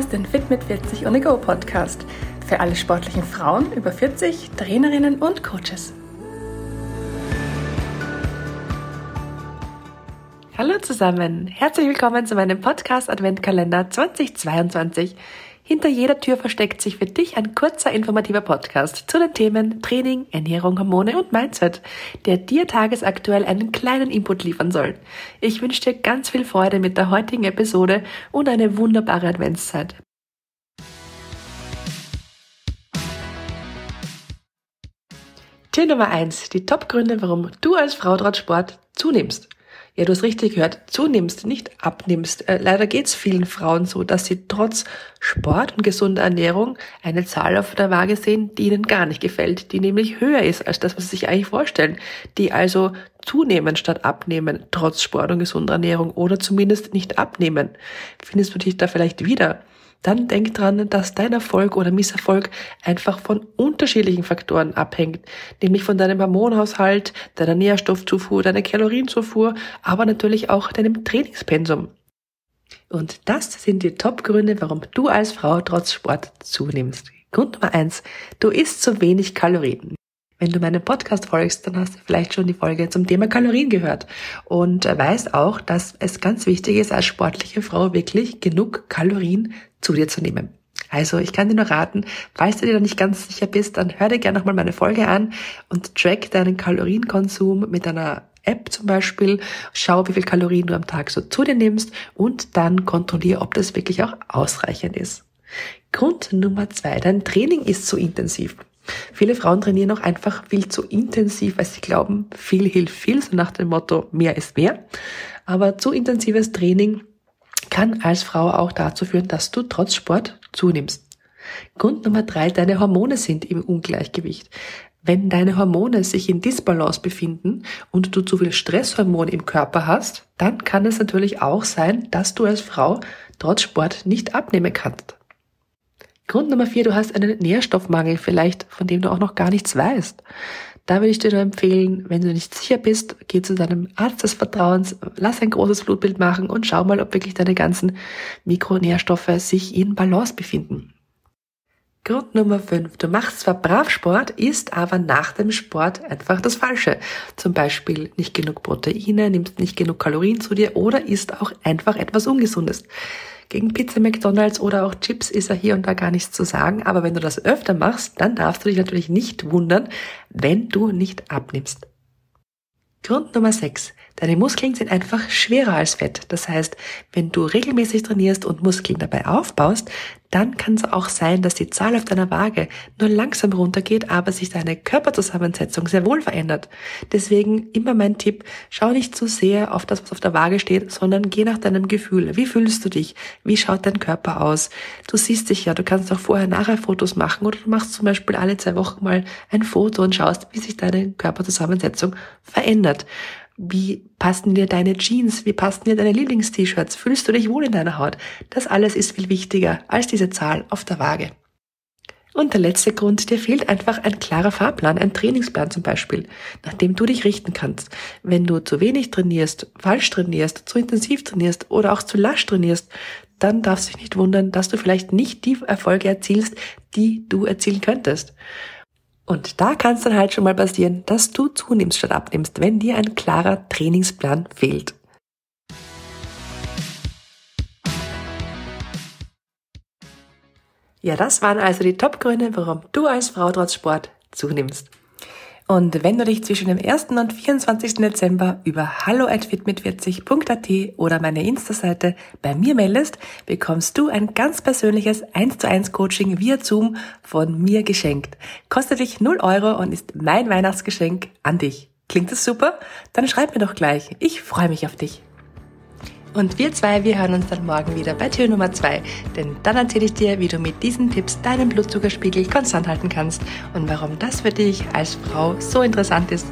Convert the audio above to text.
hörst den Fit mit 40 on Go Podcast für alle sportlichen Frauen über 40, Trainerinnen und Coaches. Hallo zusammen, herzlich willkommen zu meinem Podcast Adventkalender 2022. Hinter jeder Tür versteckt sich für dich ein kurzer informativer Podcast zu den Themen Training, Ernährung, Hormone und Mindset, der dir tagesaktuell einen kleinen Input liefern soll. Ich wünsche dir ganz viel Freude mit der heutigen Episode und eine wunderbare Adventszeit. Tür Nummer eins: Die Top-Gründe, warum du als Frau trotz Sport zunimmst. Ja, du hast richtig gehört, zunimmst, nicht abnimmst. Äh, leider geht's vielen Frauen so, dass sie trotz Sport und gesunder Ernährung eine Zahl auf der Waage sehen, die ihnen gar nicht gefällt, die nämlich höher ist als das, was sie sich eigentlich vorstellen, die also zunehmen statt abnehmen, trotz Sport und gesunder Ernährung oder zumindest nicht abnehmen. Findest du dich da vielleicht wieder? Dann denk dran, dass dein Erfolg oder Misserfolg einfach von unterschiedlichen Faktoren abhängt, nämlich von deinem Hormonhaushalt, deiner Nährstoffzufuhr, deiner Kalorienzufuhr, aber natürlich auch deinem Trainingspensum. Und das sind die Top-Gründe, warum du als Frau trotz Sport zunimmst. Grund Nummer eins, du isst zu wenig Kalorien. Wenn du meinem Podcast folgst, dann hast du vielleicht schon die Folge zum Thema Kalorien gehört und weißt auch, dass es ganz wichtig ist, als sportliche Frau wirklich genug Kalorien zu dir zu nehmen. Also ich kann dir nur raten, falls du dir da nicht ganz sicher bist, dann hör dir gerne nochmal meine Folge an und track deinen Kalorienkonsum mit einer App zum Beispiel, schau, wie viel Kalorien du am Tag so zu dir nimmst und dann kontrolliere, ob das wirklich auch ausreichend ist. Grund Nummer zwei, dein Training ist zu intensiv. Viele Frauen trainieren auch einfach viel zu intensiv, weil sie glauben, viel hilft viel, so nach dem Motto, mehr ist mehr. Aber zu intensives Training kann als Frau auch dazu führen, dass du trotz Sport zunimmst. Grund Nummer drei, deine Hormone sind im Ungleichgewicht. Wenn deine Hormone sich in Disbalance befinden und du zu viel Stresshormon im Körper hast, dann kann es natürlich auch sein, dass du als Frau trotz Sport nicht abnehmen kannst. Grund Nummer vier, du hast einen Nährstoffmangel vielleicht, von dem du auch noch gar nichts weißt. Da würde ich dir nur empfehlen, wenn du nicht sicher bist, geh zu deinem Arzt des Vertrauens, lass ein großes Blutbild machen und schau mal, ob wirklich deine ganzen Mikronährstoffe sich in Balance befinden. Grund Nummer 5. Du machst zwar brav Sport, isst aber nach dem Sport einfach das Falsche. Zum Beispiel nicht genug Proteine, nimmst nicht genug Kalorien zu dir oder isst auch einfach etwas Ungesundes. Gegen Pizza, McDonalds oder auch Chips ist ja hier und da gar nichts zu sagen, aber wenn du das öfter machst, dann darfst du dich natürlich nicht wundern, wenn du nicht abnimmst. Grund Nummer 6. Deine Muskeln sind einfach schwerer als Fett. Das heißt, wenn du regelmäßig trainierst und Muskeln dabei aufbaust, dann kann es auch sein, dass die Zahl auf deiner Waage nur langsam runtergeht, aber sich deine Körperzusammensetzung sehr wohl verändert. Deswegen immer mein Tipp, schau nicht zu sehr auf das, was auf der Waage steht, sondern geh nach deinem Gefühl. Wie fühlst du dich? Wie schaut dein Körper aus? Du siehst dich ja, du kannst auch vorher nachher Fotos machen oder du machst zum Beispiel alle zwei Wochen mal ein Foto und schaust, wie sich deine Körperzusammensetzung verändert. Wie passen dir deine Jeans? Wie passen dir deine Lieblingst-T-Shirts? Fühlst du dich wohl in deiner Haut? Das alles ist viel wichtiger als diese Zahl auf der Waage. Und der letzte Grund, dir fehlt einfach ein klarer Fahrplan, ein Trainingsplan zum Beispiel, nach dem du dich richten kannst. Wenn du zu wenig trainierst, falsch trainierst, zu intensiv trainierst oder auch zu lasch trainierst, dann darfst du dich nicht wundern, dass du vielleicht nicht die Erfolge erzielst, die du erzielen könntest. Und da kann es dann halt schon mal passieren, dass du zunimmst statt abnimmst, wenn dir ein klarer Trainingsplan fehlt. Ja, das waren also die Top-Gründe, warum du als Frau trotz Sport zunimmst. Und wenn du dich zwischen dem 1. und 24. Dezember über hallo at fitmit40.at oder meine Insta-Seite bei mir meldest, bekommst du ein ganz persönliches 1 zu 1 Coaching via Zoom von mir geschenkt. Kostet dich 0 Euro und ist mein Weihnachtsgeschenk an dich. Klingt das super? Dann schreib mir doch gleich. Ich freue mich auf dich. Und wir zwei, wir hören uns dann morgen wieder bei Tür Nummer zwei. Denn dann erzähle ich dir, wie du mit diesen Tipps deinen Blutzuckerspiegel konstant halten kannst und warum das für dich als Frau so interessant ist,